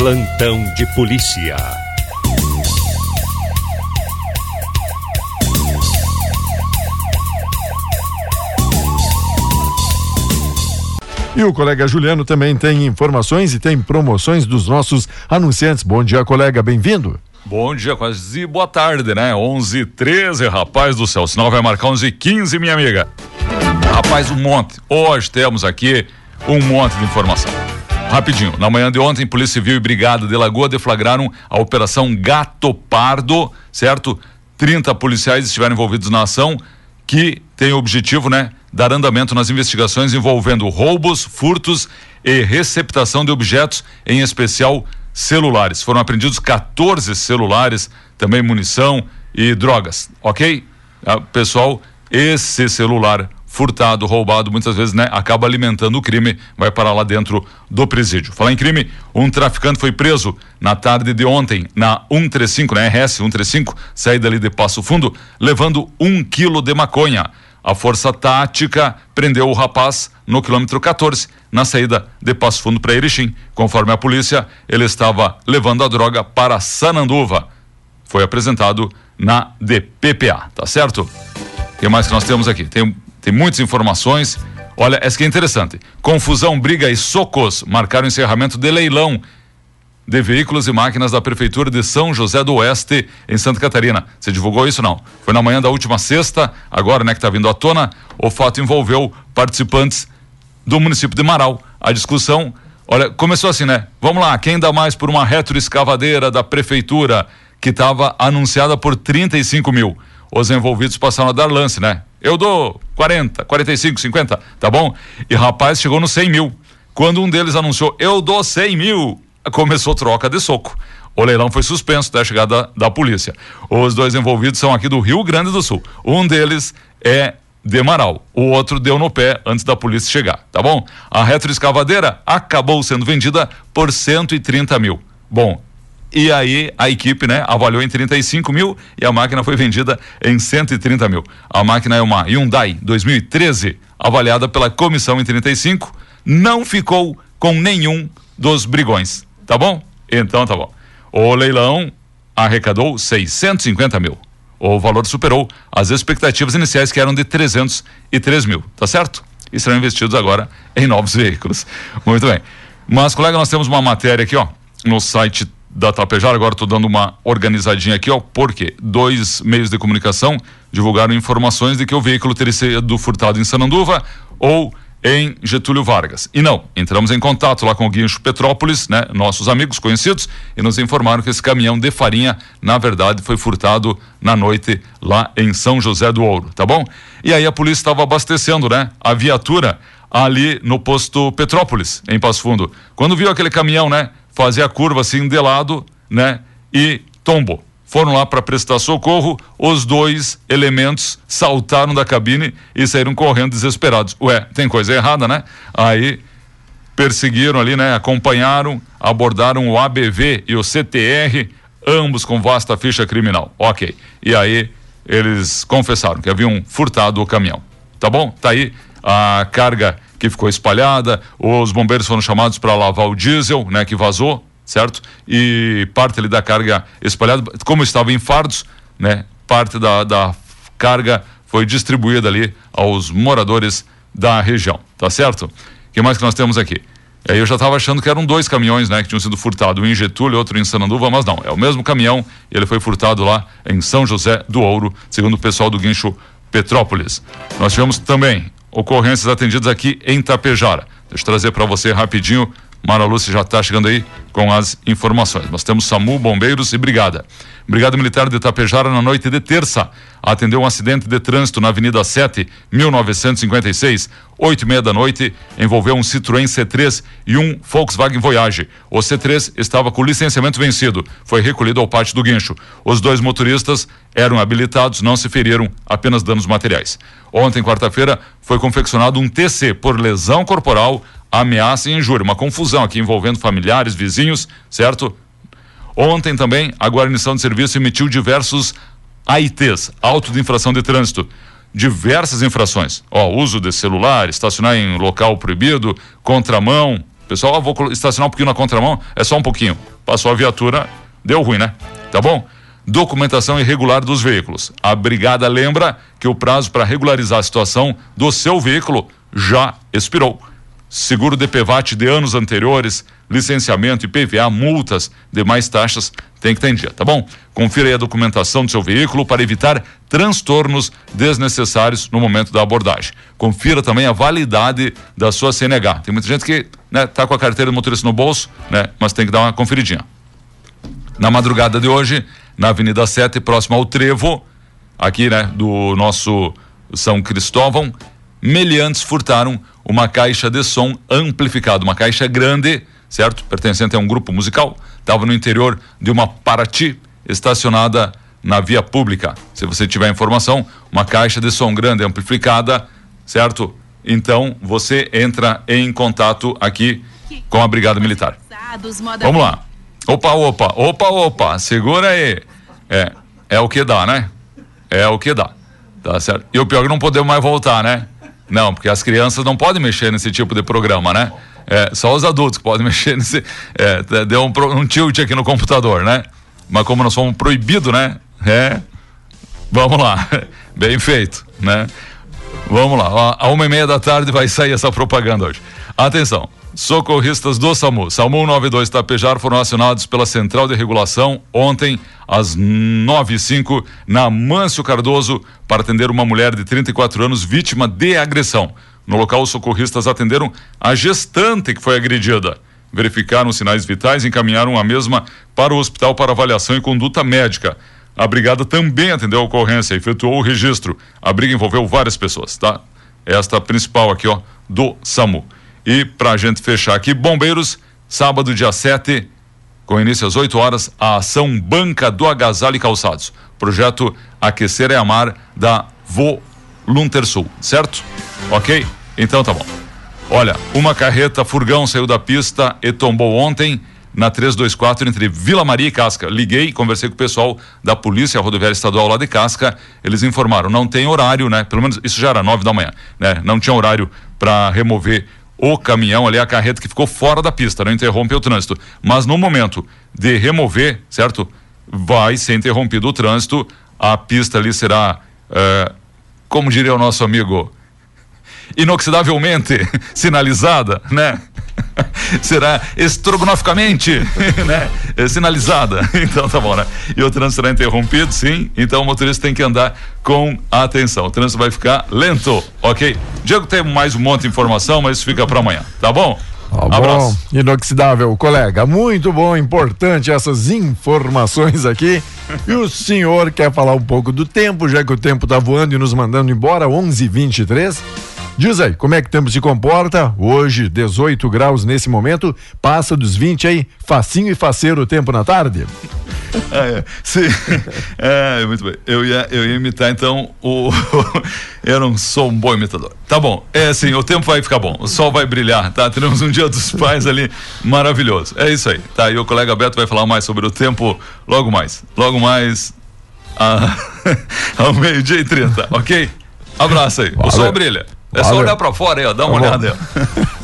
Plantão de polícia. E o colega Juliano também tem informações e tem promoções dos nossos anunciantes. Bom dia, colega, bem-vindo. Bom dia, quase boa tarde, né? 11 13 rapaz do céu. O sinal vai marcar 11 15 minha amiga. Rapaz, um monte. Hoje temos aqui um monte de informação. Rapidinho, na manhã de ontem, Polícia Civil e Brigada de Lagoa deflagraram a Operação Gato Pardo, certo? 30 policiais estiveram envolvidos na ação que tem o objetivo, né, dar andamento nas investigações envolvendo roubos, furtos e receptação de objetos, em especial celulares. Foram apreendidos 14 celulares, também munição e drogas, ok? Ah, pessoal, esse celular furtado, roubado, muitas vezes, né, acaba alimentando o crime, vai parar lá dentro do presídio. Falar em crime, um traficante foi preso na tarde de ontem na 135, na RS 135, saída ali de Passo Fundo, levando um quilo de maconha. A força tática prendeu o rapaz no quilômetro 14, na saída de Passo Fundo para Erechim. Conforme a polícia, ele estava levando a droga para Sananduva. Foi apresentado na DPPA, tá certo? O que mais que nós temos aqui? Tem, tem muitas informações. Olha, essa que é interessante. Confusão, briga e socos marcaram o encerramento de leilão de veículos e máquinas da Prefeitura de São José do Oeste, em Santa Catarina. Você divulgou isso não? Foi na manhã da última sexta, agora, né, que está vindo à tona, o fato envolveu participantes do município de Marau. A discussão, olha, começou assim, né? Vamos lá, quem dá mais por uma retroescavadeira da Prefeitura que estava anunciada por 35 mil? Os envolvidos passaram a dar lance, né? Eu dou 40, 45, 50, tá bom? E rapaz chegou no 100 mil. Quando um deles anunciou, eu dou 100 mil, começou troca de soco. O leilão foi suspenso até a chegada da, da polícia. Os dois envolvidos são aqui do Rio Grande do Sul. Um deles é de Marau. O outro deu no pé antes da polícia chegar, tá bom? A retroescavadeira acabou sendo vendida por 130 mil. Bom, e aí a equipe, né, avaliou em 35 mil e a máquina foi vendida em 130 mil. A máquina é uma Hyundai 2013, avaliada pela comissão em 35, não ficou com nenhum dos brigões. Tá bom? Então tá bom. O leilão arrecadou 650 mil. O valor superou as expectativas iniciais que eram de 303 mil, tá certo? E serão investidos agora em novos veículos. Muito bem. Mas, colega, nós temos uma matéria aqui, ó, no site da Tapejara, agora estou dando uma organizadinha aqui, ó, porque dois meios de comunicação divulgaram informações de que o veículo teria sido furtado em Sananduva ou em Getúlio Vargas. E não, entramos em contato lá com o Guincho Petrópolis, né, nossos amigos conhecidos, e nos informaram que esse caminhão de farinha, na verdade, foi furtado na noite lá em São José do Ouro, tá bom? E aí a polícia estava abastecendo, né, a viatura ali no posto Petrópolis, em Passo Fundo. Quando viu aquele caminhão, né, fazer a curva assim de lado, né, e tombou foram lá para prestar socorro, os dois elementos saltaram da cabine e saíram correndo desesperados. Ué, tem coisa errada, né? Aí perseguiram ali, né? Acompanharam, abordaram o ABV e o CTR, ambos com vasta ficha criminal. Ok. E aí eles confessaram que haviam furtado o caminhão. Tá bom? Tá aí a carga que ficou espalhada, os bombeiros foram chamados para lavar o diesel, né, que vazou, certo? E parte ali da carga espalhada, como estava em fardos, né? Parte da, da carga foi distribuída ali aos moradores da região, tá certo? O que mais que nós temos aqui? Aí eu já estava achando que eram dois caminhões, né, que tinham sido furtados, um em Getúlio e outro em Sananduva, mas não, é o mesmo caminhão e ele foi furtado lá em São José do Ouro, segundo o pessoal do Guincho Petrópolis. Nós tivemos também ocorrências atendidas aqui em Tapejara. Deixa eu trazer para você rapidinho Mara Lúcia já está chegando aí com as informações. Nós temos SAMU, Bombeiros e Brigada. Brigada Militar de Itapejara, na noite de terça, atendeu um acidente de trânsito na Avenida 7, 1956. Oito e meia da noite, envolveu um Citroën C3 e um Volkswagen Voyage. O C3 estava com licenciamento vencido. Foi recolhido ao pátio do guincho. Os dois motoristas eram habilitados, não se feriram, apenas danos materiais. Ontem, quarta-feira, foi confeccionado um TC por lesão corporal ameaça e injúria. Uma confusão aqui envolvendo familiares, vizinhos, certo? Ontem também a guarnição de serviço emitiu diversos AITs, auto de infração de trânsito. Diversas infrações. Ó, uso de celular, estacionar em local proibido, contramão. Pessoal, ó, vou estacionar um pouquinho na contramão, é só um pouquinho. passou a viatura, deu ruim, né? Tá bom? Documentação irregular dos veículos. A brigada lembra que o prazo para regularizar a situação do seu veículo já expirou. Seguro DPVAT de anos anteriores, licenciamento, IPVA, multas, demais taxas, tem que estar em dia, tá bom? Confira aí a documentação do seu veículo para evitar transtornos desnecessários no momento da abordagem. Confira também a validade da sua CNH. Tem muita gente que né, tá com a carteira do motorista no bolso, né, mas tem que dar uma conferidinha. Na madrugada de hoje, na Avenida 7, próximo ao Trevo, aqui, né, do nosso São Cristóvão, meliantes furtaram uma caixa de som amplificado, uma caixa grande, certo? Pertencente a um grupo musical, estava no interior de uma Paraty estacionada na via pública. Se você tiver informação, uma caixa de som grande amplificada, certo? Então você entra em contato aqui com a Brigada Militar. Vamos lá. Opa, opa, opa, opa, segura aí. É, é o que dá, né? É o que dá. Tá certo? E o pior é que não podemos mais voltar, né? Não, porque as crianças não podem mexer nesse tipo de programa, né? É, só os adultos que podem mexer nesse. É, deu um, um tilt aqui no computador, né? Mas como nós somos proibidos, né? É. Vamos lá. Bem feito, né? Vamos lá. A uma e meia da tarde vai sair essa propaganda hoje. Atenção. Socorristas do SAMU. SAMU 92 Tapejar foram acionados pela Central de Regulação ontem às 9 e 05 na Mâncio Cardoso para atender uma mulher de 34 anos vítima de agressão. No local, os socorristas atenderam a gestante que foi agredida. Verificaram sinais vitais e encaminharam a mesma para o hospital para avaliação e conduta médica. A brigada também atendeu a ocorrência e efetuou o registro. A briga envolveu várias pessoas, tá? Esta principal aqui, ó, do SAMU. E para a gente fechar aqui, bombeiros, sábado, dia 7, com início às 8 horas, a ação Banca do Agasalho e Calçados. Projeto Aquecer é Amar da Voluntersul, certo? Ok? Então tá bom. Olha, uma carreta furgão saiu da pista e tombou ontem na 324 entre Vila Maria e Casca. Liguei, conversei com o pessoal da Polícia Rodoviária Estadual lá de Casca. Eles informaram, não tem horário, né? Pelo menos isso já era nove da manhã, né? Não tinha horário para remover o caminhão ali, a carreta que ficou fora da pista, não interrompe o trânsito. Mas no momento de remover, certo? Vai ser interrompido o trânsito, a pista ali será, é, como diria o nosso amigo, inoxidavelmente sinalizada, né? será estrogonoficamente né? É sinalizada. Então tá bom, né? E o trânsito será interrompido, sim. Então o motorista tem que andar com atenção. O trânsito vai ficar lento, ok? Diego tem mais um monte de informação, mas isso fica para amanhã, tá bom? Tá bom, Abraço. inoxidável, colega. Muito bom, importante essas informações aqui. E o senhor quer falar um pouco do tempo, já que o tempo tá voando e nos mandando embora, 11:23. Diz aí, como é que o tempo se comporta? Hoje, 18 graus nesse momento, passa dos 20 aí, facinho e faceiro o tempo na tarde? Ah, é. Sim. É, muito bem. Eu ia, eu ia imitar, então, o. eu não sou um bom imitador. Tá bom. É assim, o tempo vai ficar bom. O sol vai brilhar, tá? Teremos um dia dos pais ali maravilhoso. É isso aí, tá? E o colega Beto vai falar mais sobre o tempo logo mais. Logo mais. A... ao meio-dia e 30, ok? Abraço aí. Valeu. O sol brilha. É só olhar para fora aí, ó, dá uma tá olhada aí.